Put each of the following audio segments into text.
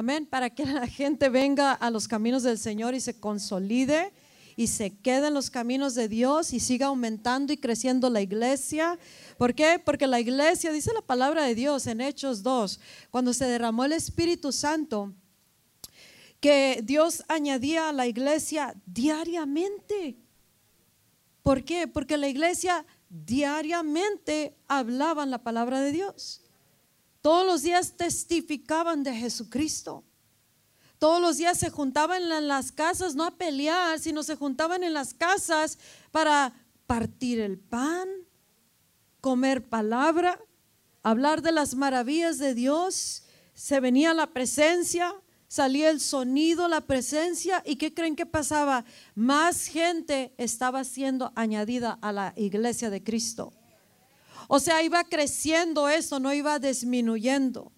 Amén. Para que la gente venga a los caminos del Señor y se consolide y se quede en los caminos de Dios y siga aumentando y creciendo la iglesia. ¿Por qué? Porque la iglesia, dice la palabra de Dios en Hechos 2, cuando se derramó el Espíritu Santo, que Dios añadía a la iglesia diariamente. ¿Por qué? Porque la iglesia diariamente hablaban la palabra de Dios. Todos los días testificaban de Jesucristo. Todos los días se juntaban en las casas, no a pelear, sino se juntaban en las casas para partir el pan, comer palabra, hablar de las maravillas de Dios. Se venía la presencia, salía el sonido, la presencia. ¿Y qué creen que pasaba? Más gente estaba siendo añadida a la iglesia de Cristo. O sea, iba creciendo eso, no iba disminuyendo.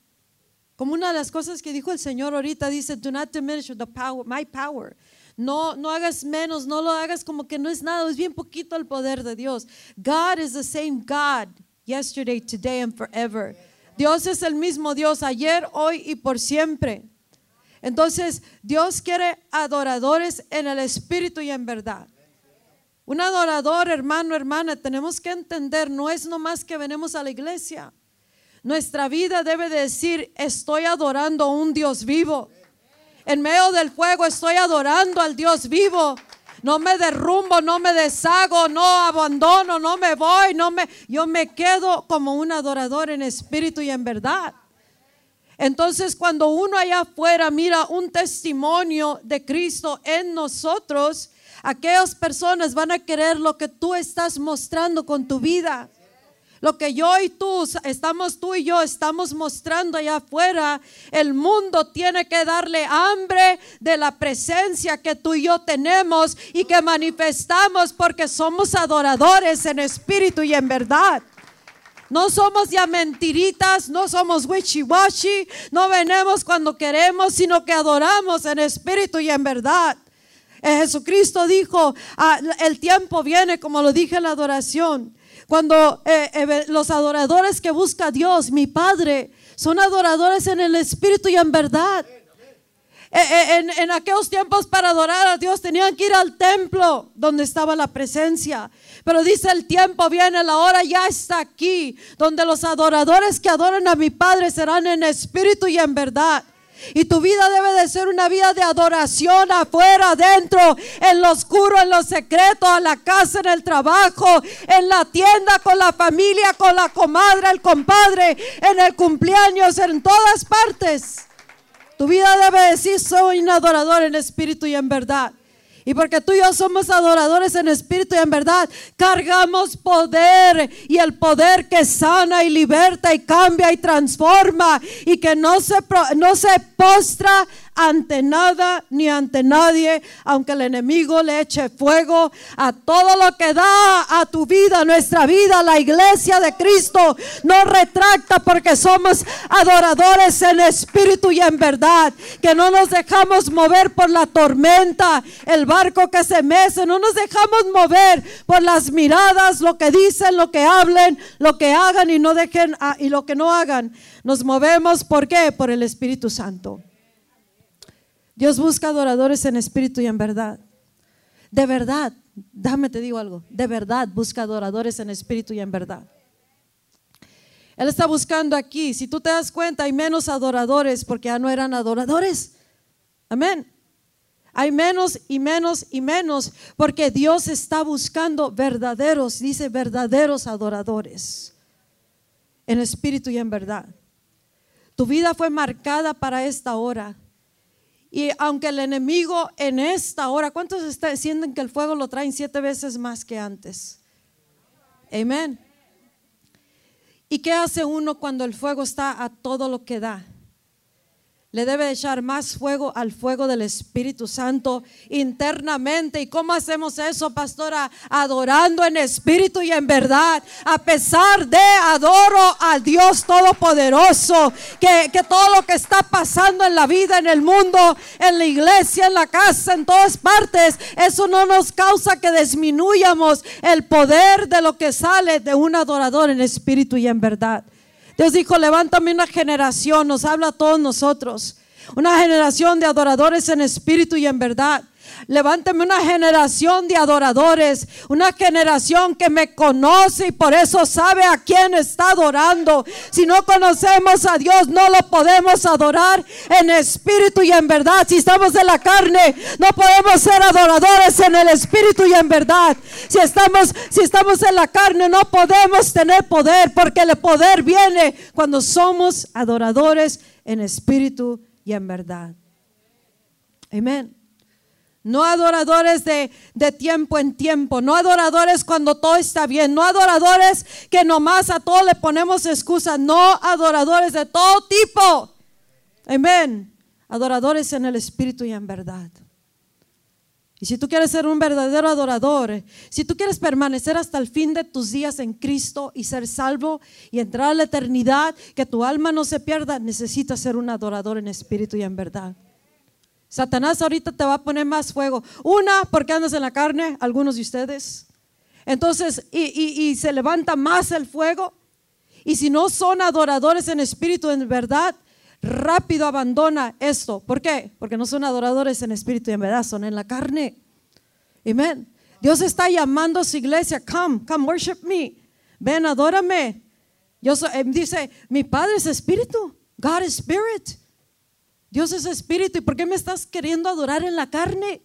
Como una de las cosas que dijo el Señor ahorita, dice, do not diminish the power, my power. No, no hagas menos, no lo hagas como que no es nada, es bien poquito el poder de Dios. God is the same God yesterday, today and forever. Dios es el mismo Dios ayer, hoy y por siempre. Entonces, Dios quiere adoradores en el espíritu y en verdad. Un adorador, hermano, hermana, tenemos que entender, no es nomás que venimos a la iglesia. Nuestra vida debe decir, estoy adorando a un Dios vivo. En medio del fuego estoy adorando al Dios vivo. No me derrumbo, no me deshago, no abandono, no me voy, no me yo me quedo como un adorador en espíritu y en verdad. Entonces, cuando uno allá afuera mira un testimonio de Cristo en nosotros, Aquellas personas van a querer lo que tú estás mostrando con tu vida. Lo que yo y tú estamos, tú y yo estamos mostrando allá afuera, el mundo tiene que darle hambre de la presencia que tú y yo tenemos y que manifestamos porque somos adoradores en espíritu y en verdad. No somos ya mentiritas, no somos wishy-washy, no venimos cuando queremos, sino que adoramos en espíritu y en verdad. Eh, Jesucristo dijo, ah, el tiempo viene, como lo dije en la adoración, cuando eh, eh, los adoradores que busca Dios, mi Padre, son adoradores en el Espíritu y en verdad. En, en, aquellos tiempos para adorar a Dios tenían que ir al templo donde estaba la presencia. Pero dice el tiempo viene, la hora ya está aquí, donde los adoradores que adoran a mi Padre serán en espíritu y en verdad. Y tu vida debe de ser una vida de adoración afuera, adentro, en lo oscuro, en lo secreto, a la casa, en el trabajo, en la tienda, con la familia, con la comadre, el compadre, en el cumpleaños, en todas partes. Tu vida debe decir, soy un adorador en espíritu y en verdad. Y porque tú y yo somos adoradores en espíritu y en verdad, cargamos poder y el poder que sana y liberta y cambia y transforma y que no se, no se postra ante nada ni ante nadie, aunque el enemigo le eche fuego a todo lo que da a tu vida, nuestra vida, la iglesia de Cristo, no retracta porque somos adoradores en espíritu y en verdad, que no nos dejamos mover por la tormenta, el barco que se mece, no nos dejamos mover por las miradas, lo que dicen, lo que hablen, lo que hagan y no dejen y lo que no hagan. Nos movemos, ¿por qué? Por el Espíritu Santo. Dios busca adoradores en espíritu y en verdad. De verdad, déjame te digo algo, de verdad busca adoradores en espíritu y en verdad. Él está buscando aquí, si tú te das cuenta, hay menos adoradores porque ya no eran adoradores. Amén. Hay menos y menos y menos porque Dios está buscando verdaderos, dice verdaderos adoradores en espíritu y en verdad. Tu vida fue marcada para esta hora. Y aunque el enemigo en esta hora, ¿cuántos sienten que el fuego lo traen siete veces más que antes? Amén. ¿Y qué hace uno cuando el fuego está a todo lo que da? Le debe echar más fuego al fuego del Espíritu Santo internamente. ¿Y cómo hacemos eso, pastora? Adorando en espíritu y en verdad. A pesar de adoro al Dios Todopoderoso, que, que todo lo que está pasando en la vida, en el mundo, en la iglesia, en la casa, en todas partes, eso no nos causa que disminuyamos el poder de lo que sale de un adorador en espíritu y en verdad. Dios dijo, levántame una generación, nos habla a todos nosotros. Una generación de adoradores en espíritu y en verdad. Levántame una generación de adoradores, una generación que me conoce y por eso sabe a quién está adorando. Si no conocemos a Dios, no lo podemos adorar en espíritu y en verdad. Si estamos en la carne, no podemos ser adoradores en el espíritu y en verdad. Si estamos, si estamos en la carne, no podemos tener poder, porque el poder viene cuando somos adoradores en espíritu y en verdad. Amén. No adoradores de, tiempo en tiempo, no adoradores cuando todo está bien, no adoradores que nomás a todo le ponemos excusas, no adoradores de todo tipo. Amén. Adoradores en el espíritu y en verdad. Y si tú quieres ser un verdadero adorador, si tú quieres permanecer hasta el fin de tus días en Cristo y ser salvo y entrar a la eternidad, que tu alma no se pierda, necesitas ser un adorador en espíritu y en verdad. Satanás ahorita te va a poner más fuego. Una, porque andas en la carne, algunos de ustedes. Entonces, y, se levanta más el fuego. Y si no son adoradores en espíritu, en verdad, rápido abandona esto. ¿Por qué? Porque no son adoradores en espíritu y en verdad, son en la carne. Amén. Dios está llamando a su iglesia, come, come worship me. Ven, adórame. Yo eh, dice, mi Padre es espíritu. God is spirit. Dios es espíritu. ¿Y por qué me estás queriendo adorar en la carne?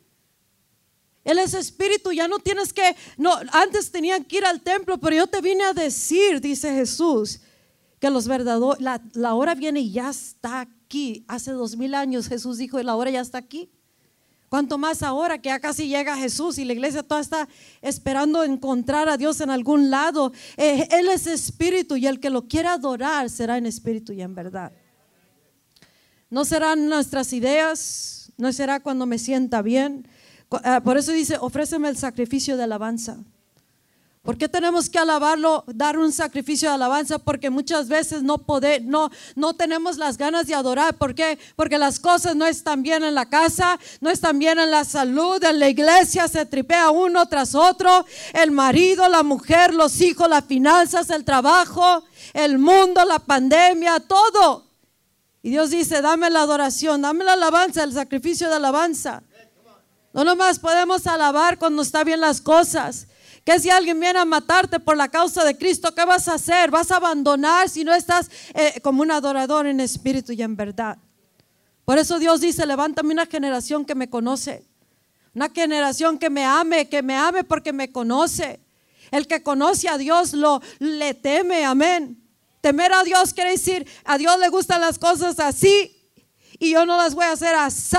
Él es espíritu, ya no tienes que, no, antes tenían que ir al templo, pero yo te vine a decir, dice Jesús, que los verdaderos, la, hora viene y ya está aquí. Hace dos mil años Jesús dijo, la hora ya está aquí. Cuanto más ahora que ya casi llega Jesús y la iglesia toda está esperando encontrar a Dios en algún lado. Eh, él es espíritu y el que lo quiera adorar será en espíritu y en verdad. No serán nuestras ideas, no será cuando me sienta bien. Ah, por eso dice, ofréceme el sacrificio de alabanza. ¿Por qué tenemos que alabarlo, dar un sacrificio de alabanza? Porque muchas veces no, poder, no, no tenemos las ganas de adorar. ¿Por qué? Porque las cosas no están bien en la casa, no están bien en la salud, en la iglesia se tripea uno tras otro. El marido, la mujer, los hijos, las finanzas, el trabajo, el mundo, la pandemia, todo. Y Dios dice, dame la adoración, dame la alabanza, el sacrificio de alabanza. No nomás podemos alabar cuando está bien las cosas. Que si alguien viene a matarte por la causa de Cristo, ¿qué vas a hacer? ¿Vas a abandonar si no estás eh, como un adorador en espíritu y en verdad? Por eso Dios dice, levántame una generación que me conoce. Una generación que me ame, que me ame porque me conoce. El que conoce a Dios lo le teme, amén. Temer a Dios quiere decir, a Dios le gustan las cosas así y yo no las voy a hacer así,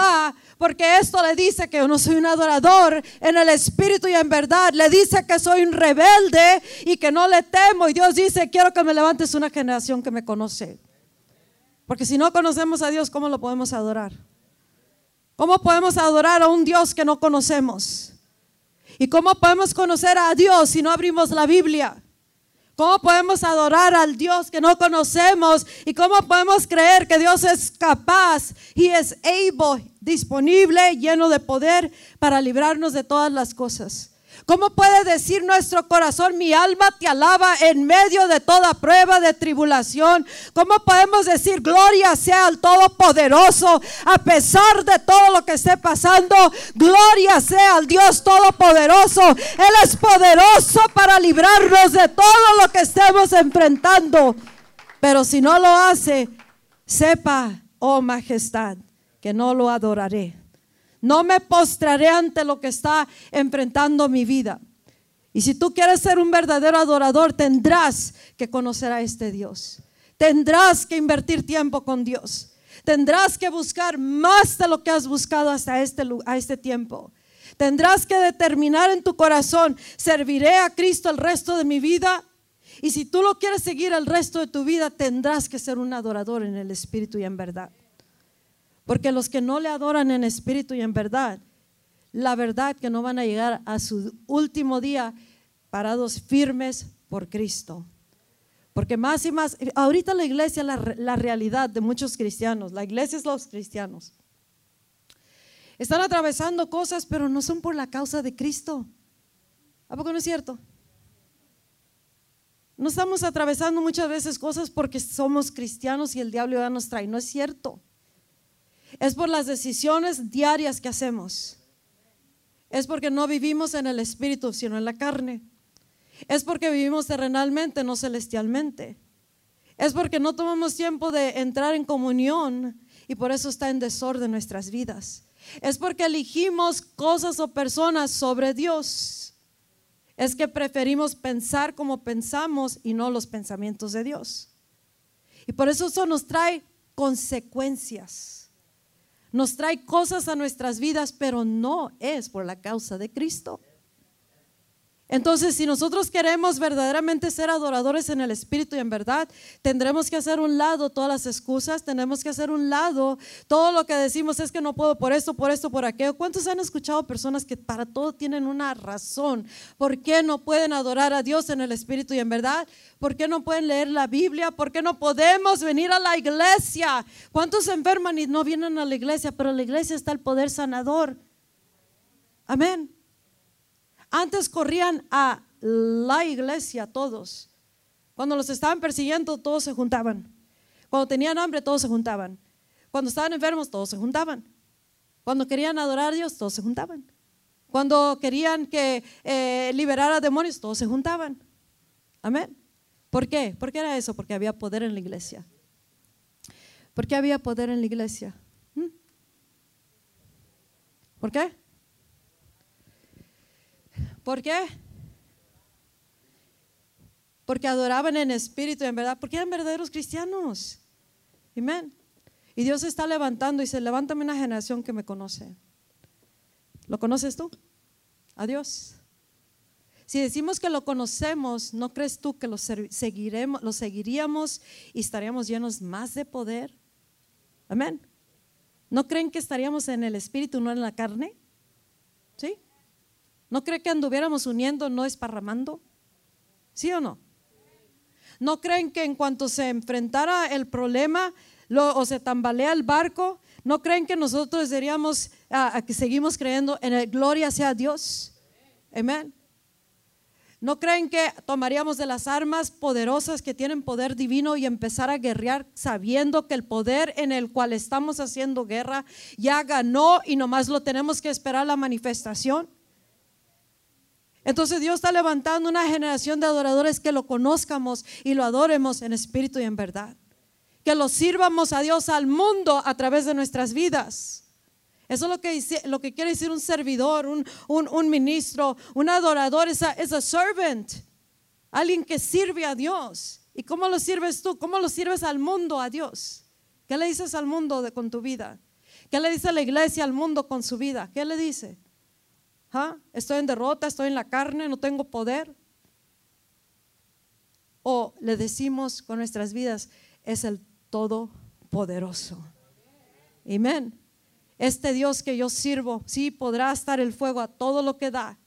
porque esto le dice que yo no soy un adorador en el espíritu y en verdad. Le dice que soy un rebelde y que no le temo. Y Dios dice, quiero que me levantes una generación que me conoce. Porque si no conocemos a Dios, ¿cómo lo podemos adorar? ¿Cómo podemos adorar a un Dios que no conocemos? ¿Y cómo podemos conocer a Dios si no abrimos la Biblia? ¿Cómo podemos adorar al Dios que no conocemos? ¿Y cómo podemos creer que Dios es capaz y es able, disponible, lleno de poder para librarnos de todas las cosas? ¿Cómo puede decir nuestro corazón, mi alma te alaba en medio de toda prueba de tribulación? ¿Cómo podemos decir, gloria sea al Todopoderoso a pesar de todo lo que esté pasando? Gloria sea al Dios Todopoderoso. Él es poderoso para librarnos de todo lo que estemos enfrentando. Pero si no lo hace, sepa, oh majestad, que no lo adoraré. No me postraré ante lo que está enfrentando mi vida. Y si tú quieres ser un verdadero adorador, tendrás que conocer a este Dios. Tendrás que invertir tiempo con Dios. Tendrás que buscar más de lo que has buscado hasta este, a este tiempo. Tendrás que determinar en tu corazón, serviré a Cristo el resto de mi vida. Y si tú lo quieres seguir el resto de tu vida, tendrás que ser un adorador en el Espíritu y en verdad. Porque los que no le adoran en espíritu y en verdad, la verdad que no van a llegar a su último día parados firmes por Cristo. Porque más y más, ahorita la iglesia, la, la realidad de muchos cristianos, la iglesia es los cristianos. Están atravesando cosas, pero no son por la causa de Cristo. ¿A poco no es cierto? No estamos atravesando muchas veces cosas porque somos cristianos y el diablo ya nos trae. No es cierto. Es por las decisiones diarias que hacemos. Es porque no vivimos en el espíritu, sino en la carne. Es porque vivimos terrenalmente, no celestialmente. Es porque no tomamos tiempo de entrar en comunión y por eso está en desorden nuestras vidas. Es porque elegimos cosas o personas sobre Dios. Es que preferimos pensar como pensamos y no los pensamientos de Dios. Y por eso eso nos trae consecuencias. Nos trae cosas a nuestras vidas, pero no es por la causa de Cristo. Entonces, si nosotros queremos verdaderamente ser adoradores en el Espíritu y en verdad, tendremos que hacer un lado todas las excusas, tenemos que hacer un lado todo lo que decimos es que no puedo por esto, por esto, por aquello. ¿Cuántos han escuchado personas que para todo tienen una razón? ¿Por qué no pueden adorar a Dios en el Espíritu y en verdad? ¿Por qué no pueden leer la Biblia? ¿Por qué no podemos venir a la iglesia? ¿Cuántos enferman y no vienen a la iglesia? Pero en la iglesia está el poder sanador. Amén. Antes corrían a la iglesia todos. Cuando los estaban persiguiendo, todos se juntaban. Cuando tenían hambre, todos se juntaban. Cuando estaban enfermos, todos se juntaban. Cuando querían adorar a Dios, todos se juntaban. Cuando querían que eh, liberara demonios, todos se juntaban. Amén. ¿Por qué? ¿Por qué era eso? Porque había poder en la iglesia. ¿Por qué había poder en la iglesia? ¿Mm? ¿Por qué? ¿Por qué? Porque adoraban en espíritu en verdad, porque eran verdaderos cristianos. Amén. Y Dios está levantando y se levanta una generación que me conoce. ¿Lo conoces tú? A Dios. Si decimos que lo conocemos, ¿no crees tú que lo, seguiremos, lo seguiríamos y estaríamos llenos más de poder? Amén. ¿No creen que estaríamos en el espíritu, no en la carne? ¿No cree que anduviéramos uniendo, no esparramando? ¿Sí o no? ¿No creen que en cuanto se enfrentara el problema o se tambalea el barco, no creen que nosotros diríamos a que seguimos creyendo en el gloria sea Dios? Amén. ¿No creen que tomaríamos de las armas poderosas que tienen poder divino y empezar a guerrear sabiendo que el poder en el cual estamos haciendo guerra ya ganó y nomás lo tenemos que esperar la manifestación? Entonces Dios está levantando una generación de adoradores que lo conozcamos y lo adoremos en espíritu y en verdad. Que lo sirvamos a Dios al mundo a través de nuestras vidas. Eso es lo que, lo que quiere decir un servidor, un, un, ministro, un adorador, es a, servant. Alguien que sirve a Dios. ¿Y cómo lo sirves tú? ¿Cómo lo sirves al mundo, a Dios? ¿Qué le dices al mundo con tu vida? ¿Qué le dice la iglesia al mundo con su vida? ¿Qué le dice? Estoy en derrota, estoy en la carne, no tengo poder. O le decimos con nuestras vidas, es el Todopoderoso. Amén. Este Dios que yo sirvo, sí podrá estar el fuego a todo lo que da,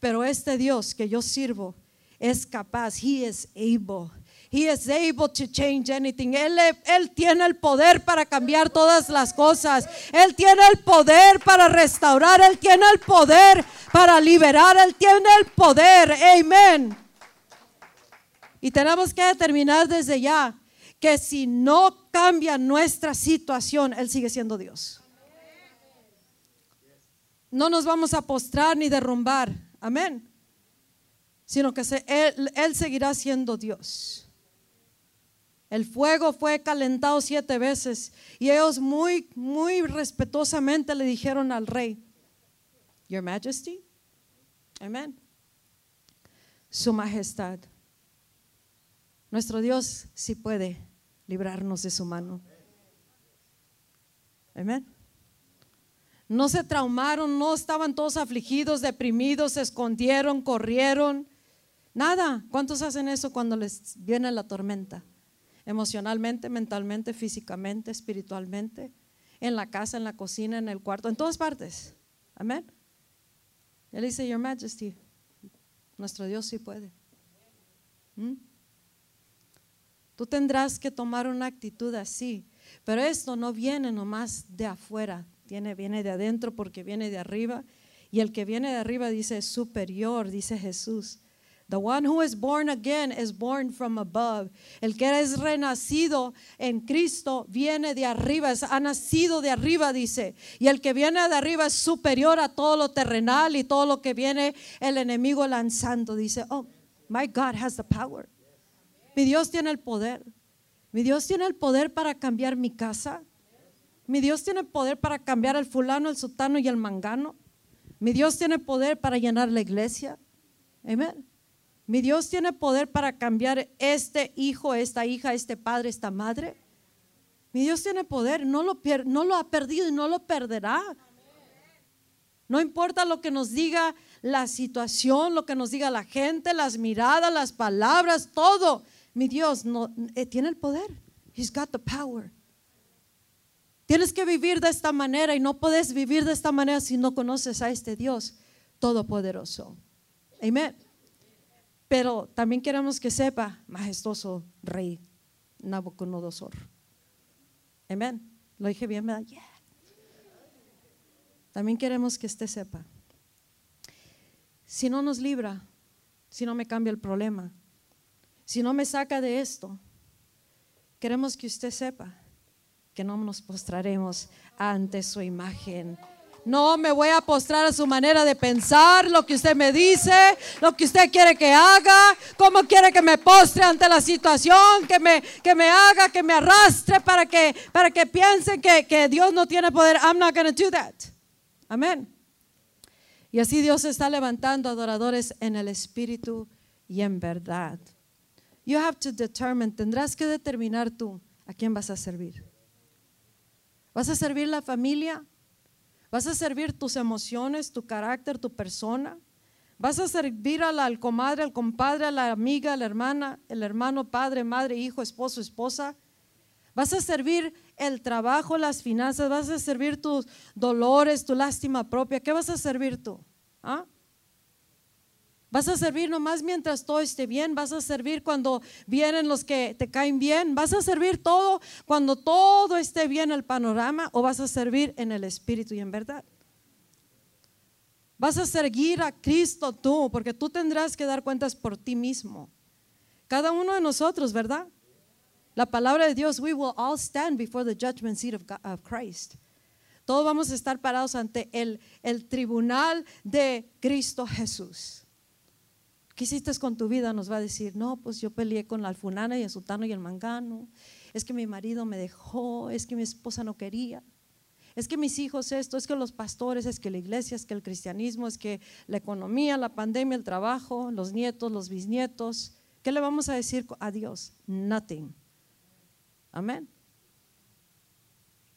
pero este Dios que yo sirvo es capaz, He is able He is able to change anything. Él, tiene el poder para cambiar todas las cosas. Él tiene el poder para restaurar. Él tiene el poder para liberar. Él tiene el poder. Amén. Y tenemos que determinar desde ya que si no cambia nuestra situación, Él sigue siendo Dios. No nos vamos a postrar ni derrumbar. Amén. Sino que él, él seguirá siendo Dios. El fuego fue calentado siete veces y ellos muy, muy respetuosamente le dijeron al rey, Your Majesty, amén, Su Majestad, nuestro Dios sí puede librarnos de su mano. Amén. No se traumaron, no estaban todos afligidos, deprimidos, se escondieron, corrieron. Nada. ¿Cuántos hacen eso cuando les viene la tormenta? Emocionalmente, mentalmente, físicamente, espiritualmente, en la casa, en la cocina, en el cuarto, en todas partes. Amén. Él dice, Your Majesty, nuestro Dios sí puede. ¿Mm? Tú tendrás que tomar una actitud así, pero esto no viene nomás de afuera, viene, viene de adentro porque viene de arriba. Y el que viene de arriba dice superior, dice Jesús. The one who is born again is born from above. El que es renacido en Cristo viene de arriba, es- ha nacido de arriba, dice. Y el que viene de arriba es superior a todo lo terrenal y todo lo que viene el enemigo lanzando. Dice, oh, my God has the power. Mi Dios tiene el poder. Mi Dios tiene el poder para cambiar mi casa. Mi Dios tiene poder para cambiar el fulano, el sutano y el mangano. Mi Dios tiene poder para llenar la iglesia. Amén. Mi Dios tiene poder para cambiar este hijo, esta hija, este padre, esta madre. Mi Dios tiene poder, no lo, no lo ha perdido y no lo perderá. No importa lo que nos diga la situación, lo que nos diga la gente, las miradas, las palabras, todo. Mi Dios no, eh, tiene el poder. He's got the power. Tienes que vivir de esta manera y no puedes vivir de esta manera si no conoces a este Dios todopoderoso. Amén. Pero también queremos que sepa, majestuoso rey Nabucodonosor. Amén. Lo dije bien, ¿verdad? También queremos que usted sepa. Si no nos libra, si no me cambia el problema, si no me saca de esto, queremos que usted sepa que no nos postraremos ante su imagen. No me voy a postrar a su manera de pensar, lo que usted me dice, lo que usted quiere que haga, cómo quiere que me postre ante la situación, que me, que me haga, que me arrastre para que, para que piensen que, que Dios no tiene poder. I'm not going to do that. Amén. Y así Dios está levantando adoradores en el espíritu y en verdad. You have to determine, tendrás que determinar tú a quién vas a servir. ¿Vas a servir la familia? ¿Vas a servir tus emociones, tu carácter, tu persona? ¿Vas a servir al comadre, al compadre, a la amiga, a la hermana, el hermano, padre, madre, hijo, esposo, esposa? ¿Vas a servir el trabajo, las finanzas? ¿Vas a servir tus dolores, tu lástima propia? ¿Qué vas a servir tú? ¿Ah? ¿Vas a servir nomás mientras todo esté bien? ¿Vas a servir cuando vienen los que te caen bien? ¿Vas a servir todo cuando todo esté bien el panorama? ¿O vas a servir en el espíritu y en verdad? Vas a seguir a Cristo tú, porque tú tendrás que dar cuentas por ti mismo. Cada uno de nosotros, ¿verdad? La palabra de Dios, we will all stand before the judgment seat of, God- of Christ. Todos vamos a estar parados ante el, el tribunal de Cristo Jesús. ¿Qué hiciste con tu vida? Nos va a decir, no, pues yo peleé con la alfunana y el sultano y el mangano. Es que mi marido me dejó, es que mi esposa no quería. Es que mis hijos esto, es que los pastores, es que la iglesia, es que el cristianismo, es que la economía, la pandemia, el trabajo, los nietos, los bisnietos. ¿Qué le vamos a decir a Dios? Nothing. Amén.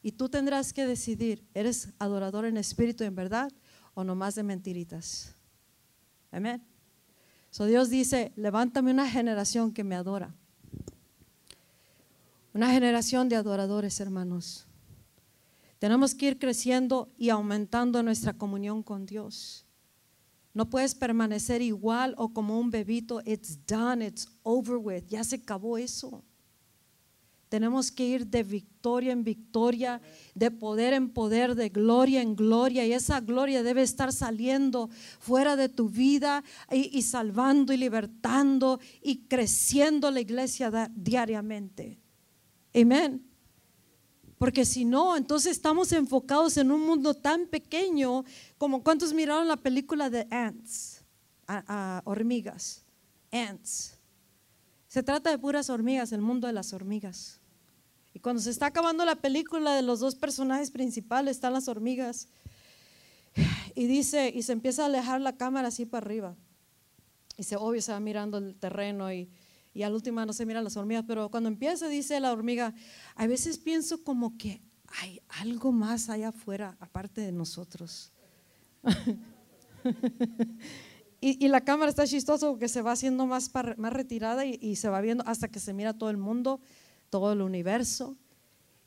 Y tú tendrás que decidir, ¿eres adorador en espíritu en verdad o nomás de mentiritas? Amén. So Dios dice, levántame una generación que me adora. Una generación de adoradores, hermanos. Tenemos que ir creciendo y aumentando nuestra comunión con Dios. No puedes permanecer igual o como un bebito. It's done, it's over with. Ya se acabó eso. Tenemos que ir de victoria en victoria, de poder en poder, de gloria en gloria. Y esa gloria debe estar saliendo fuera de tu vida y, salvando y libertando y creciendo la iglesia diariamente. Amén. Porque si no, entonces estamos enfocados en un mundo tan pequeño como cuántos miraron la película de Ants, a hormigas, Ants. Se trata de puras hormigas, el mundo de las hormigas. Y cuando se está acabando la película de los dos personajes principales, están las hormigas. Y dice, y se empieza a alejar la cámara así para arriba. Y se obvio se va mirando el terreno y, y al último no se miran las hormigas. Pero cuando empieza, dice la hormiga, a veces pienso como que hay algo más allá afuera, aparte de nosotros. Y, y la cámara está chistoso porque se va haciendo más, más retirada y se va viendo hasta que se mira todo el mundo, todo el universo.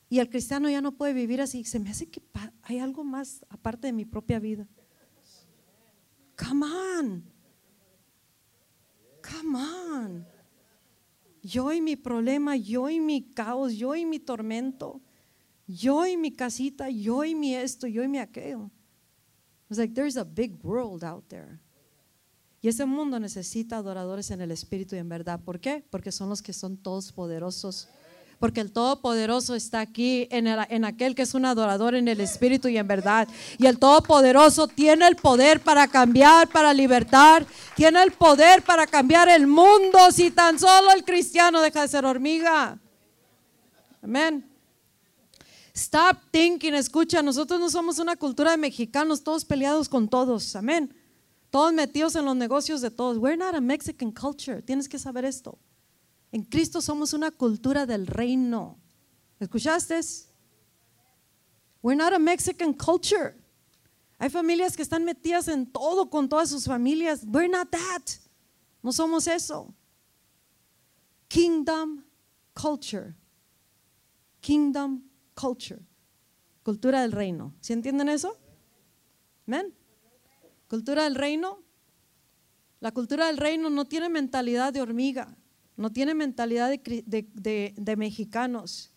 Y el cristiano ya no puede vivir así. Se me hace que hay algo más aparte de mi propia vida. Come on. Come on. Yo y mi problema, yo y mi caos, yo y mi tormento, yo y mi casita, yo y mi esto, yo y mi aquello. It's like there's a big world out there. Y ese mundo necesita adoradores en el espíritu y en verdad. ¿Por qué? Porque son los que son todos poderosos. Porque el Todopoderoso está aquí en, en, aquel que es un adorador en el espíritu y en verdad. Y el Todopoderoso tiene el poder para cambiar, para libertar. Tiene el poder para cambiar el mundo si tan solo el cristiano deja de ser hormiga. Amén. Stop thinking, escucha, nosotros no somos una cultura de mexicanos, todos peleados con todos, amén. Todos metidos en los negocios de todos. We're not a Mexican culture, tienes que saber esto. En Cristo somos una cultura del reino. ¿Escuchaste? We're not a Mexican culture. Hay familias que están metidas en todo con todas sus familias. We're not that. No somos eso. Kingdom culture. Kingdom culture, cultura del reino. ¿Sí entienden eso? Cultura del reino. La cultura del reino no tiene mentalidad de hormiga, no tiene mentalidad de, de mexicanos.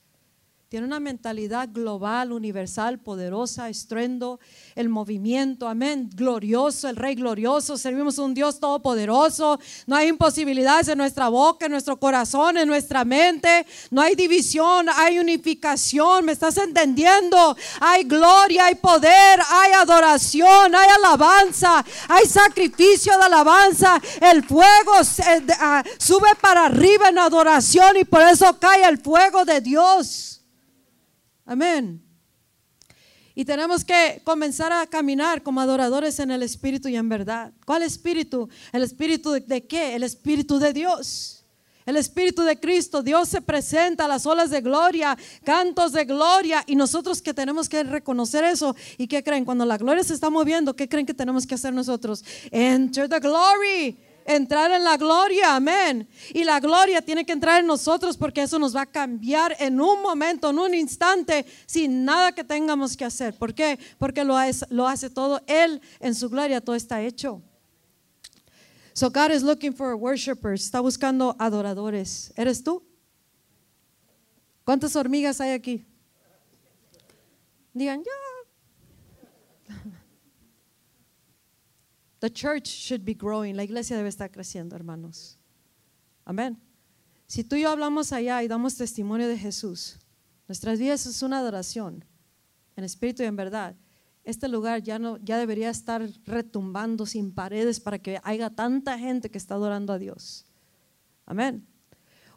Tiene una mentalidad global, universal, poderosa, estruendo, el movimiento, amén, glorioso, el Rey glorioso. Servimos un Dios todopoderoso. No hay imposibilidades en nuestra boca, en nuestro corazón, en nuestra mente. No hay división, hay unificación. ¿Me estás entendiendo? Hay gloria, hay poder, hay adoración, hay alabanza, hay sacrificio de alabanza. El fuego ah, sube para arriba en adoración y por eso cae el fuego de Dios. Amén. Y tenemos que comenzar a caminar como adoradores en el Espíritu y en verdad. ¿Cuál Espíritu? ¿El Espíritu de, qué? El Espíritu de Dios. El Espíritu de Cristo. Dios se presenta a las olas de gloria, cantos de gloria. Y nosotros que tenemos que reconocer eso. ¿Y qué creen? Cuando la gloria se está moviendo, ¿qué creen que tenemos que hacer nosotros? Enter the glory entrar en la gloria, amén. Y la gloria tiene que entrar en nosotros porque eso nos va a cambiar en un momento, en un instante, sin nada que tengamos que hacer. ¿Por qué? Porque lo hace, todo Él en su gloria, todo está hecho. So God is looking for worshipers, está buscando adoradores. ¿Eres tú? ¿Cuántas hormigas hay aquí? Digan, ya. The church should be growing. La iglesia debe estar creciendo, hermanos. Amén. Si tú y yo hablamos allá y damos testimonio de Jesús, nuestras vidas es una adoración en espíritu y en verdad. Este lugar ya no ya debería estar retumbando sin paredes para que haya tanta gente que está adorando a Dios. Amén.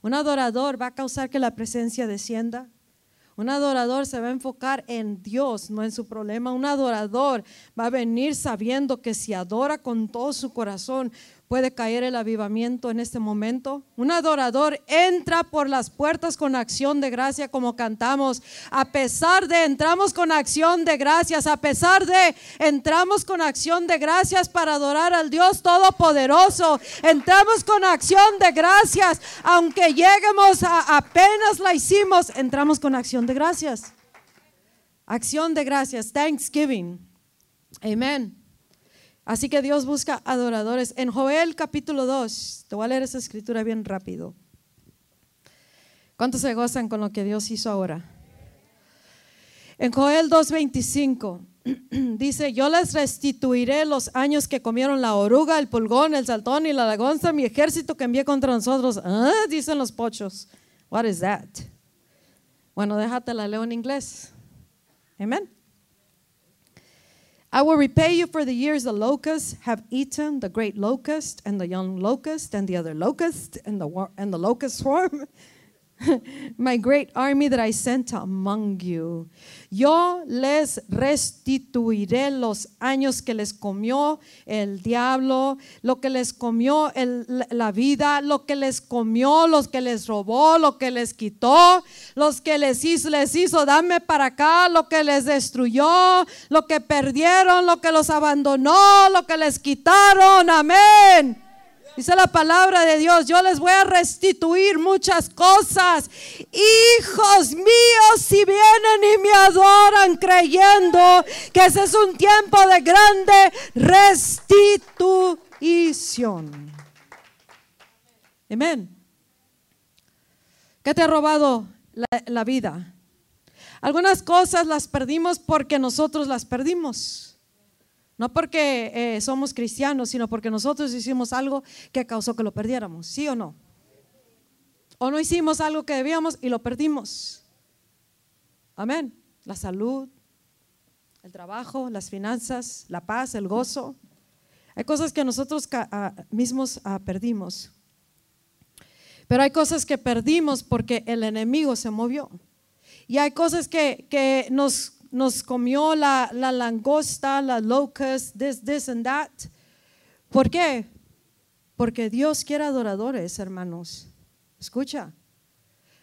Un adorador va a causar que la presencia descienda, un adorador se va a enfocar en Dios, no en su problema. Un adorador va a venir sabiendo que si adora con todo su corazón, puede caer el avivamiento en este momento. Un adorador entra por las puertas con acción de gracia como cantamos. A pesar de entramos con acción de gracias, a pesar de entramos con acción de gracias para adorar al Dios Todopoderoso. Entramos con acción de gracias, aunque lleguemos a apenas la hicimos, entramos con acción de gracias. Acción de gracias, Thanksgiving. Amén. Así que Dios busca adoradores. En Joel capítulo 2, te voy a leer esa escritura bien rápido. ¿Cuántos se gozan con lo que Dios hizo ahora? En Joel 2.25 dice, yo les restituiré los años que comieron la oruga, el pulgón, el saltón y la lagonza, mi ejército que envié contra nosotros. Ah, dicen los pochos. What is that? Bueno, déjate la leo en inglés. Amén. I will repay you for the years the locusts have eaten, the great locust and the young locust and the other locust and the, and the locust swarm. my great army that I sent among you. Yo les restituiré los años que les comió el diablo, lo que les comió el, la vida, lo que les comió, los que les robó, lo que les quitó, los que les hizo, les hizo, dame para acá, lo que les destruyó, lo que perdieron, lo que los abandonó, lo que les quitaron. Amén. Dice la palabra de Dios, yo les voy a restituir muchas cosas. Hijos míos, si vienen y me adoran creyendo que ese es un tiempo de grande restitución. Amén. ¿Qué te ha robado la, la vida? Algunas cosas las perdimos porque nosotros las perdimos. No porque eh, somos cristianos, sino porque nosotros hicimos algo que causó que lo perdiéramos, ¿sí o no? O no hicimos algo que debíamos y lo perdimos. Amén. La salud, el trabajo, las finanzas, la paz, el gozo. Hay cosas que nosotros ah, mismos ah, perdimos. Pero hay cosas que perdimos porque el enemigo se movió. Y hay cosas que, que nos, nos comió la, la langosta, la locust, this, this and that. ¿Por qué? Porque Dios quiere adoradores, hermanos. Escucha.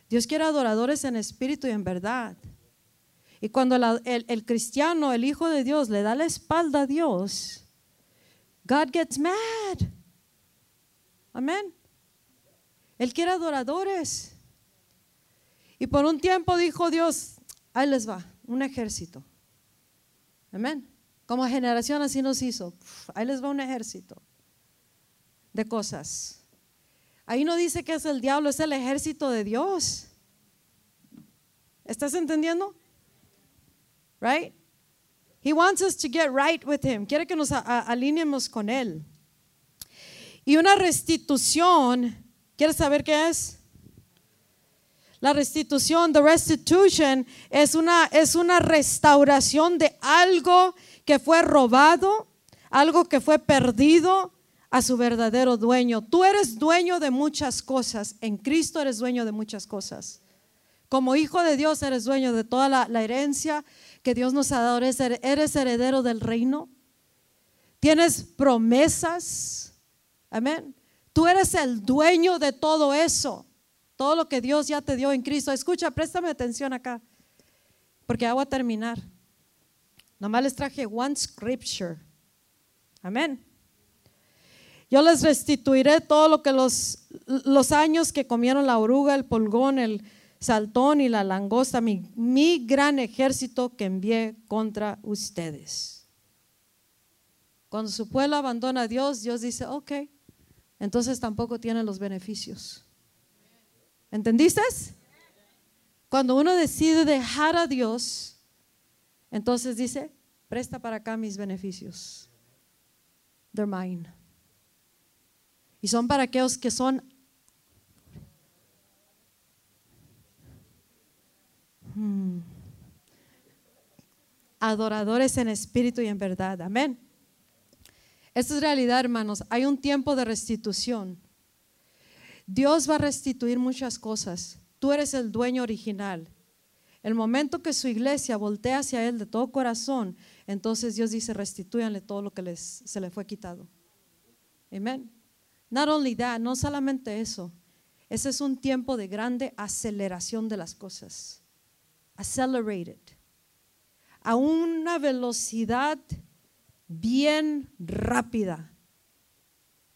Dios quiere adoradores en espíritu y en verdad. Y cuando el, el, cristiano, el hijo de Dios, le da la espalda a Dios, God gets mad. Amén. Él quiere adoradores. Y por un tiempo dijo Dios, ahí les va, un ejército. Amén. Como generación así nos hizo. Ahí les va un ejército de cosas. Ahí no dice que es el diablo, es el ejército de Dios. ¿Estás entendiendo? Right? He wants us to get right with him. Quiere que nos alineemos con él. Y una restitución, ¿quieres saber qué es? La restitución, the restitution, es una, es una restauración de algo que fue robado, algo que fue perdido a su verdadero dueño. Tú eres dueño de muchas cosas. En Cristo eres dueño de muchas cosas. Como hijo de Dios eres dueño de toda la, herencia que Dios nos ha dado. Eres, eres heredero del reino. Tienes promesas. Amén. Tú eres el dueño de todo eso. Todo lo que Dios ya te dio en Cristo. Escucha, préstame atención acá. Porque hago a terminar. Nomás les traje one scripture. Amén. Yo les restituiré todo lo que los, los años que comieron la oruga, el polgón, el saltón y la langosta, mi, mi gran ejército que envié contra ustedes. Cuando su pueblo abandona a Dios, Dios dice, ok, entonces tampoco tiene los beneficios. ¿Entendiste? Cuando uno decide dejar a Dios, entonces dice, presta para acá mis beneficios. They're mine. Y son para aquellos que son hmm, adoradores en espíritu y en verdad. Amén. Esta es realidad, hermanos. Hay un tiempo de restitución. Dios va a restituir muchas cosas. Tú eres el dueño original. El momento que su iglesia voltea hacia Él de todo corazón, entonces Dios dice, restitúyanle todo lo que les, se le fue quitado. Amén. Not only that, no solamente eso. Ese es un tiempo de grande aceleración de las cosas. Accelerated. A una velocidad bien rápida.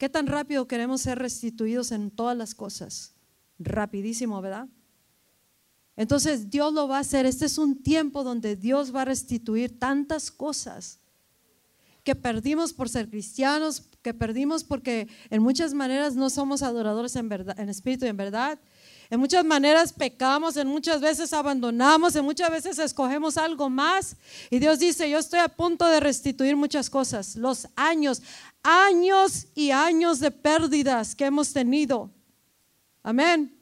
¿Qué tan rápido queremos ser restituidos en todas las cosas? Rapidísimo, ¿verdad? Entonces Dios lo va a hacer. Este es un tiempo donde Dios va a restituir tantas cosas que perdimos por ser cristianos, que perdimos porque en muchas maneras no somos adoradores en, verdad, en espíritu y en verdad. En muchas maneras pecamos, en muchas veces abandonamos, en muchas veces escogemos algo más. Y Dios dice, yo estoy a punto de restituir muchas cosas. Los años, años y años de pérdidas que hemos tenido. Amén.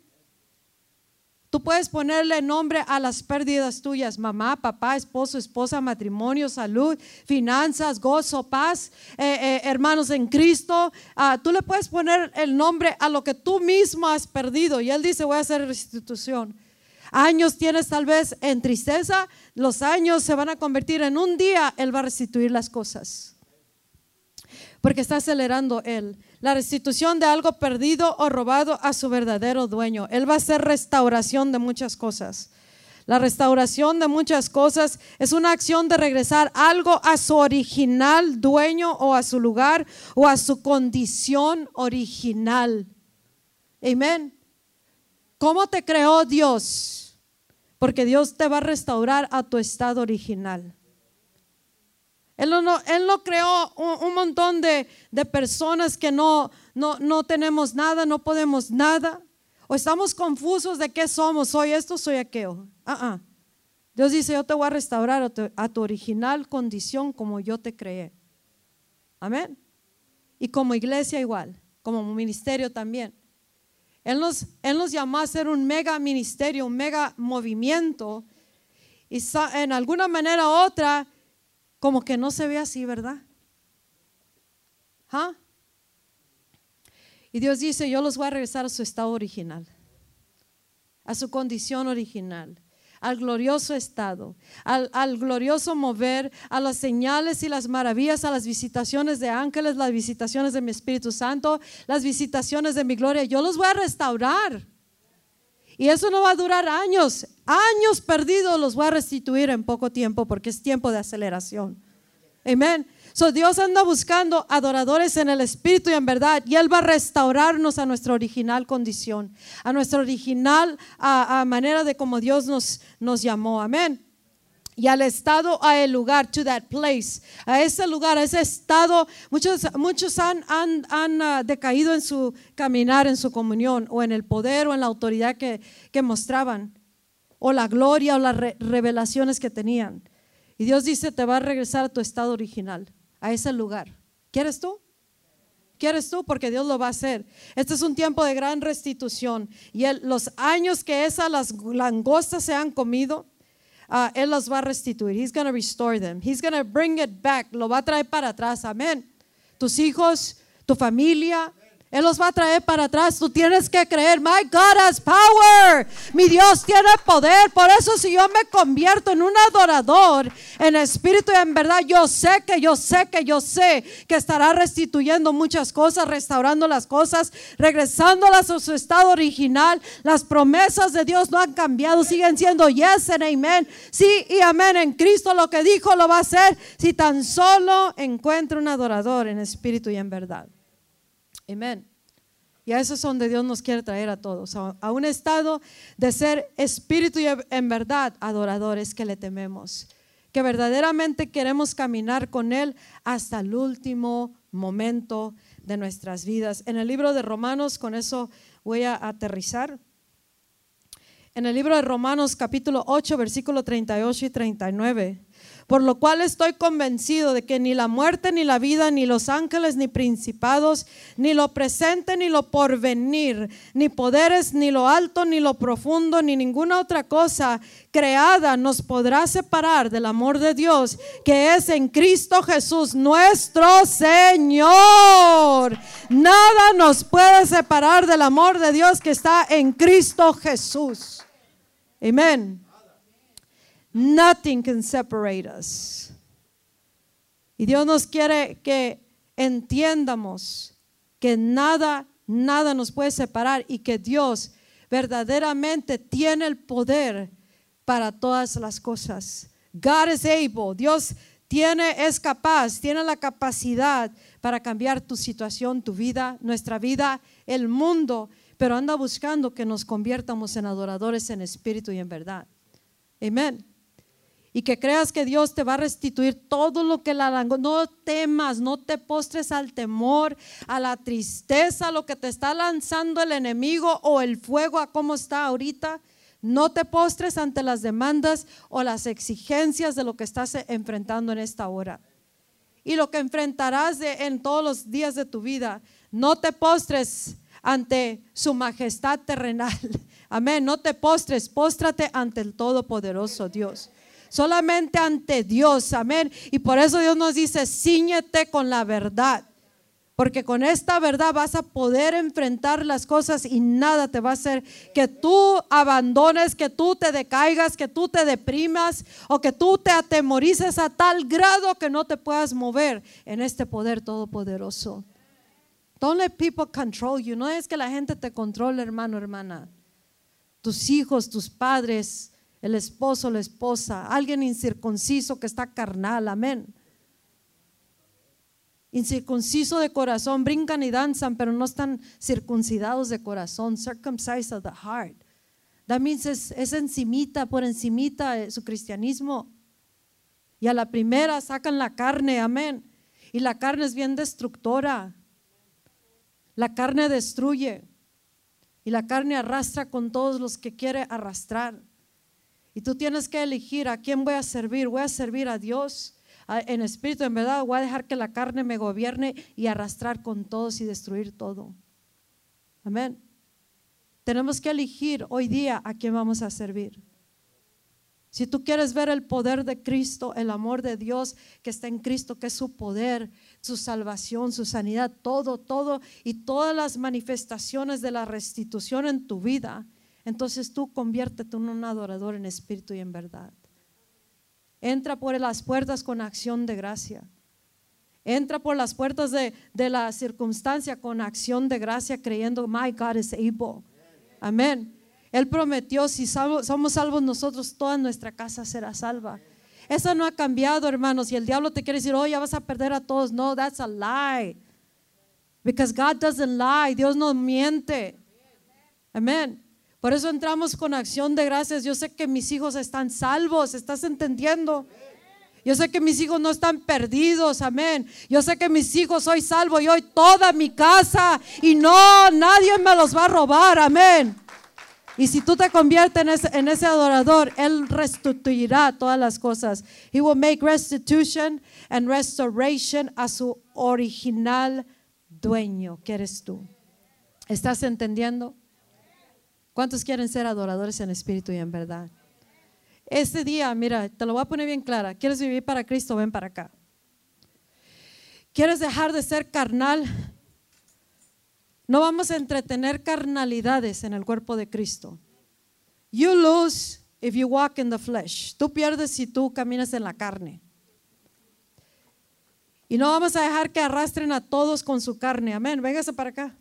Tú puedes ponerle nombre a las pérdidas tuyas, mamá, papá, esposo, esposa, matrimonio, salud, finanzas, gozo, paz, eh, eh, hermanos en Cristo. Ah, tú le puedes poner el nombre a lo que tú mismo has perdido. Y Él dice, voy a hacer restitución. Años tienes tal vez en tristeza, los años se van a convertir en un día, Él va a restituir las cosas porque está acelerando Él. La restitución de algo perdido o robado a su verdadero dueño. Él va a hacer restauración de muchas cosas. La restauración de muchas cosas es una acción de regresar algo a su original dueño o a su lugar o a su condición original. Amén. ¿Cómo te creó Dios? Porque Dios te va a restaurar a tu estado original. Él no, creó un, montón de, personas que no, no, tenemos nada, no podemos nada. O estamos confusos de qué somos, soy esto, soy aquello. Ah. Dios dice, yo te voy a restaurar a tu, original condición como yo te creé. Amén. Y como iglesia igual, como ministerio también. Él nos, él nos llamó a ser un mega ministerio, un mega movimiento. Y en alguna manera u otra, como que no se ve así, ¿verdad? ¿Ah? Y Dios dice, yo los voy a regresar a su estado original, a su condición original al glorioso estado, al, glorioso mover, a las señales y las maravillas, a las visitaciones de ángeles, las visitaciones de mi Espíritu Santo, las visitaciones de mi gloria. Yo los voy a restaurar. Y eso no va a durar años, años perdidos los voy a restituir en poco tiempo porque es tiempo de aceleración. Amén. So Dios anda buscando adoradores en el espíritu y en verdad, y Él va a restaurarnos a nuestra original condición, a nuestra original a, manera de como Dios nos, nos llamó. Amén. Y al estado, a el lugar, to that place, a ese lugar, a ese estado. Muchos, muchos han, han, han ah, decaído en su caminar, en su comunión, o en el poder, o en la autoridad que, que mostraban, o la gloria, o las revelaciones que tenían. Y Dios dice, te va a regresar a tu estado original a ese lugar. ¿Quieres tú? ¿Quieres tú? Porque Dios lo va a hacer. Este es un tiempo de gran restitución. Y los años que esas las langostas se han comido, ah, Él los va a restituir. He's going to restore them. He's going to bring it back. Lo va a traer para atrás. Amén. Tus hijos, tu familia, él los va a traer para atrás. Tú tienes que creer, my God has power. Mi Dios tiene poder. Por eso si yo me convierto en un adorador en espíritu y en verdad, yo sé que yo sé que yo sé que estará restituyendo muchas cosas, restaurando las cosas, regresándolas a su estado original. Las promesas de Dios no han cambiado, siguen siendo yes and amen. Sí y amén. En Cristo lo que dijo lo va a hacer si tan solo encuentra un adorador en espíritu y en verdad. Amén. Y a eso es donde Dios nos quiere traer a todos, a, un estado de ser espíritu y en verdad adoradores que le tememos, que verdaderamente queremos caminar con Él hasta el último momento de nuestras vidas. En el libro de Romanos, con eso voy a aterrizar. En el libro de Romanos capítulo 8, versículo 38 y 39 por lo cual estoy convencido de que ni la muerte, ni la vida, ni los ángeles, ni principados, ni lo presente, ni lo porvenir, ni poderes, ni lo alto, ni lo profundo, ni ninguna otra cosa creada nos podrá separar del amor de Dios que es en Cristo Jesús, nuestro Señor. Nada nos puede separar del amor de Dios que está en Cristo Jesús. Amén. Nothing can separate us. Y Dios nos quiere que entiendamos que nada, nada nos puede separar y que Dios verdaderamente tiene el poder para todas las cosas. God is able. Dios tiene, es capaz, tiene la capacidad para cambiar tu situación, tu vida, nuestra vida, el mundo, pero anda buscando que nos conviertamos en adoradores en espíritu y en verdad. Amén y que creas que Dios te va a restituir todo lo que la no temas, no te postres al temor, a la tristeza, lo que te está lanzando el enemigo o el fuego a cómo está ahorita. No te postres ante las demandas o las exigencias de lo que estás enfrentando en esta hora. Y lo que enfrentarás en todos los días de tu vida. No te postres ante su majestad terrenal. Amén. No te postres, póstrate ante el Todopoderoso Dios solamente ante Dios, amén. Y por eso Dios nos dice, ciñete con la verdad. Porque con esta verdad vas a poder enfrentar las cosas y nada te va a hacer que tú abandones, que tú te decaigas, que tú te deprimas o que tú te atemorices a tal grado que no te puedas mover en este poder todopoderoso. Don't let people control you. No es que la gente te controle, hermano, hermana. Tus hijos, tus padres, el esposo, la esposa, alguien incircunciso que está carnal, amén. Incircunciso de corazón, brincan y danzan, pero no están circuncidados de corazón, circumcised of the heart. That means es, es encimita, por encimita su cristianismo. Y a la primera sacan la carne, amén. Y la carne es bien destructora. La carne destruye. Y la carne arrastra con todos los que quiere arrastrar. Y tú tienes que elegir a quién voy a servir. Voy a servir a Dios, en espíritu, en verdad, voy a dejar que la carne me gobierne y arrastrar con todos y destruir todo. Amén. Tenemos que elegir hoy día a quién vamos a servir. Si tú quieres ver el poder de Cristo, el amor de Dios que está en Cristo, que es su poder, su salvación, su sanidad, todo, todo y todas las manifestaciones de la restitución en tu vida, entonces tú conviértete en un adorador en espíritu y en verdad. Entra por las puertas con acción de gracia. Entra por las puertas de, de la circunstancia con acción de gracia, creyendo, my God is able. Amén. Él prometió, si somos salvos nosotros, toda nuestra casa será salva. Eso no ha cambiado, hermanos. Y el diablo te quiere decir, oh, ya vas a perder a todos. No, that's a lie. Because God doesn't lie. Dios no miente. Amén. Por eso entramos con acción de gracias. Yo sé que mis hijos están salvos. ¿Estás entendiendo? Yo sé que mis hijos no están perdidos, amén. Yo sé que mis hijos soy salvo y hoy toda mi casa y no, nadie me los va a robar, amén. Y si tú te conviertes en ese, adorador, Él restituirá todas las cosas. He will make restitution and restoration a su original dueño, que eres tú. ¿Estás entendiendo? ¿Cuántos quieren ser adoradores en espíritu y en verdad? Este día, mira, te lo voy a poner bien clara. ¿Quieres vivir para Cristo? Ven para acá. ¿Quieres dejar de ser carnal no vamos a entretener carnalidades en el cuerpo de Cristo. You lose if you walk in the flesh. Tú pierdes si tú caminas en la carne. Y no vamos a dejar que arrastren a todos con su carne. Amén. Véngase para acá.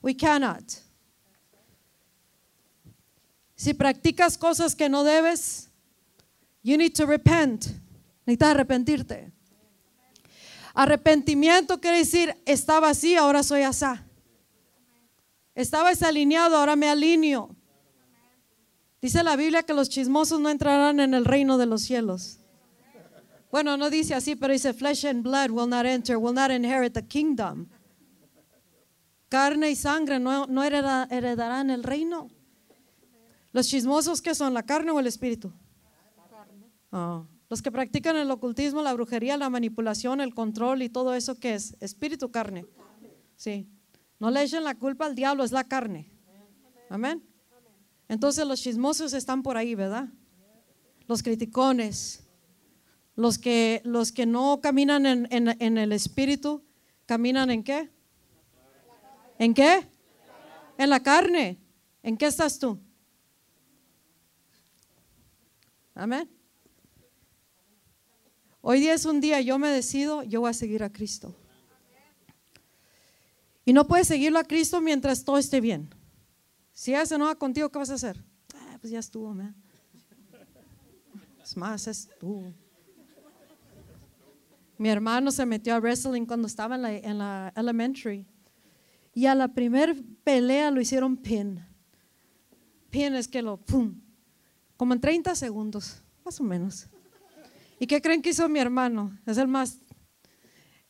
We cannot. Si practicas cosas que no debes, you need to repent. Necesitas arrepentirte. Arrepentimiento quiere decir, estaba así, ahora soy asá. Estaba desalineado, ahora me alineo. Dice la Biblia que los chismosos no entrarán en el reino de los cielos. Bueno, no dice así, pero dice, flesh and blood will not enter, will not inherit the kingdom. Carne y sangre no, no heredarán el reino. Los chismosos, ¿qué son? ¿La carne o el espíritu? Oh. Los que practican el ocultismo, la brujería, la manipulación, el control y todo eso que es espíritu, carne. Sí. No le echen la culpa al diablo, es la carne. Amén. Entonces los chismosos están por ahí, ¿verdad? Los criticones, los que, los que no caminan en, en el espíritu, caminan en qué? ¿En qué? En la carne. ¿En qué estás tú? Amén. Hoy día es un día, yo me decido, yo voy a seguir a Cristo. Y no puedes seguirlo a Cristo mientras todo esté bien. Si ella se enoja contigo, ¿qué vas a hacer? Ah, pues ya estuvo, man. Es más, estuvo. Mi hermano se metió a wrestling cuando estaba en la, en la elementary. Y a la primer pelea lo hicieron pin. Pin es que lo, pum, como en 30 segundos, más o menos. ¿Y qué creen que hizo mi hermano? Es el más.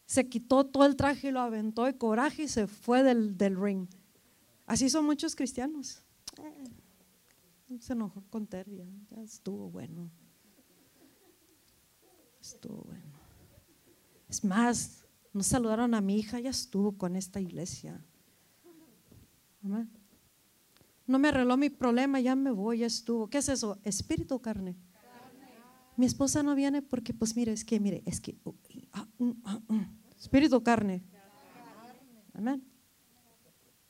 Se quitó todo el traje y lo aventó de coraje y se fue del, del ring. Así son muchos cristianos. Eh, se enojó con Terry. Ya estuvo bueno. Estuvo bueno. Es más, no saludaron a mi hija, ya estuvo con esta iglesia. No me arregló mi problema, ya me voy, ya estuvo. ¿Qué es eso? Espíritu o carne mi esposa no viene porque, pues mire, es que, mire, es que, ah, mm, ah, mm. espíritu carne. Amén.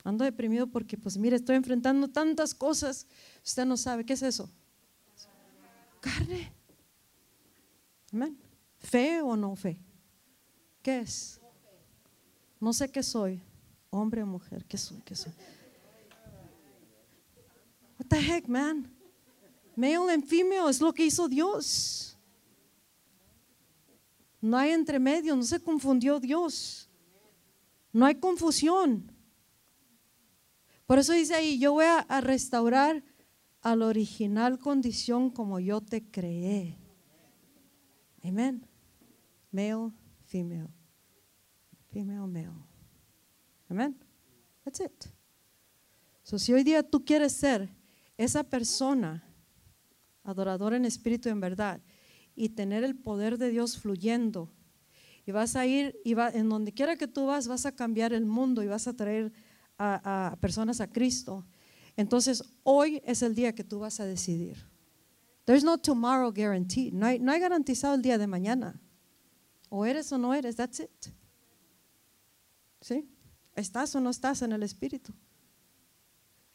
Ando deprimido porque, pues mire, estoy enfrentando tantas cosas. Usted no sabe, ¿qué es eso? Carne. Amén. ¿Fe o no fe? ¿Qué es? No sé qué soy. Hombre o mujer, ¿qué soy? ¿Qué soy? What the heck, man? Male and female es lo que hizo Dios. No hay entremedio, no se confundió Dios. No hay confusión. Por eso dice ahí, yo voy a, restaurar a la original condición como yo te creé. Amén. Male, female. Female, male. Amén. That's it. So, si hoy día tú quieres ser esa persona adorador en espíritu y en verdad, y tener el poder de Dios fluyendo. Y vas a ir, y va, en donde quiera que tú vas, vas a cambiar el mundo y vas a traer a, a personas a Cristo. Entonces, hoy es el día que tú vas a decidir. There's no tomorrow guarantee. No hay, no hay garantizado el día de mañana. O eres o no eres, that's it. ¿Sí? ¿Estás o no estás en el Espíritu?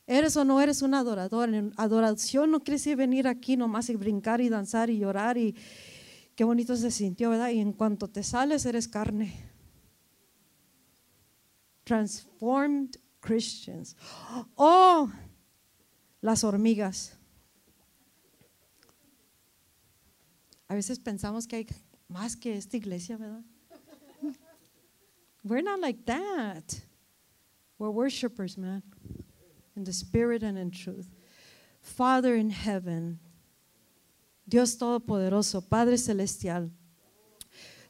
¿Eres o no eres un adorador? En adoración no quiere decir venir aquí nomás y brincar y danzar y llorar y qué bonito se sintió, ¿verdad? Y en cuanto te sales eres carne. Transformed Christians. Oh, las hormigas. A veces pensamos que hay más que esta iglesia, ¿verdad? We're not like that. We're worshipers, man, in the spirit and in truth. Father in heaven, Dios Todopoderoso, Padre Celestial.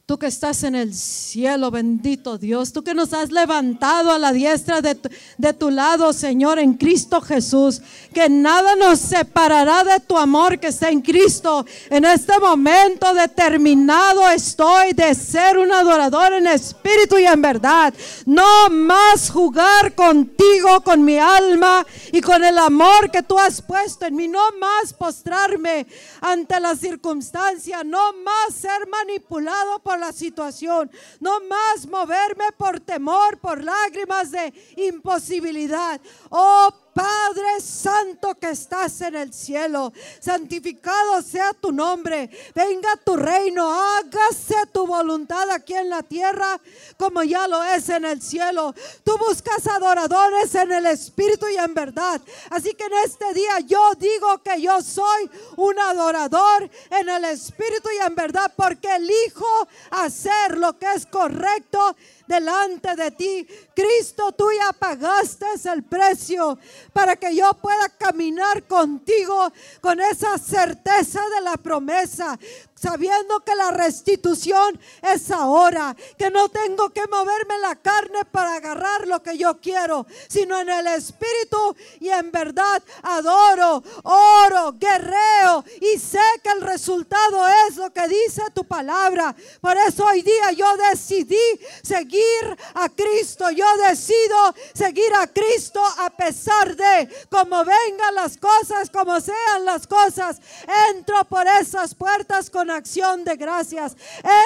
Tú que estás en el cielo, bendito Dios. Tú que nos has levantado a la diestra de tu, de tu, lado, Señor, en Cristo Jesús. Que nada nos separará de tu amor que está en Cristo. En este momento determinado estoy de ser un adorador en espíritu y en verdad. No más jugar contigo, con mi alma y con el amor que tú has puesto en mí. No más postrarme ante la circunstancia. No más ser manipulado por la situación, no más moverme por temor, por lágrimas de imposibilidad. Oh Padre Santo que estás en el cielo, santificado sea tu nombre, venga tu reino, hágase tu voluntad aquí en la tierra como ya lo es en el cielo. Tú buscas adoradores en el espíritu y en verdad. Así que en este día yo digo que yo soy un adorador en el espíritu y en verdad porque elijo hacer lo que es correcto delante de ti. Cristo, tú ya pagaste el precio para que yo pueda caminar contigo con esa certeza de la promesa, sabiendo que la restitución es ahora, que no tengo que moverme la carne para agarrar lo que yo quiero, sino en el espíritu y en verdad adoro, oro, guerreo y sé que el resultado es lo que dice tu palabra. Por eso hoy día yo decidí seguir a Cristo, yo decido seguir a Cristo a pesar de como vengan las cosas, como sean las cosas, entro por esas puertas con acción de gracias.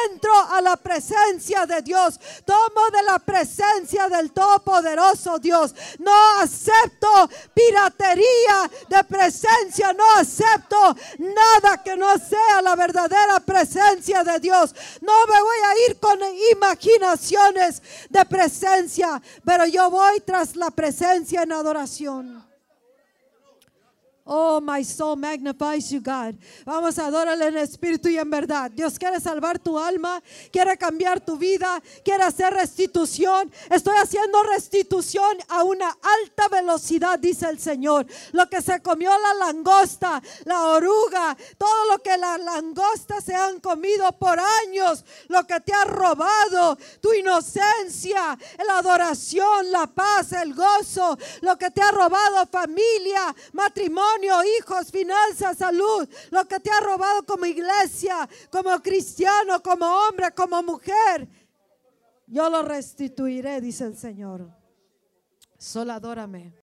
Entro a la presencia de Dios. Tomo de la presencia del Todopoderoso Dios. No acepto piratería de presencia. No acepto nada que no sea la verdadera presencia de Dios. No me voy a ir con imaginaciones de presencia, pero yo voy tras la presencia en adoración. Oh, my soul magnifies you, God. Vamos a adorarle en espíritu y en verdad. Dios quiere salvar tu alma, quiere cambiar tu vida, quiere hacer restitución. Estoy haciendo restitución a una alta velocidad, dice el Señor. Lo que se comió la langosta, la oruga, todo lo que la langosta se han comido por años, lo que te ha robado, tu inocencia, la adoración, la paz, el gozo, lo que te ha robado familia, hijos, finanzas, salud, lo que te ha robado como iglesia, como cristiano, como hombre, como mujer, yo lo restituiré, dice el Señor. Solo adórame.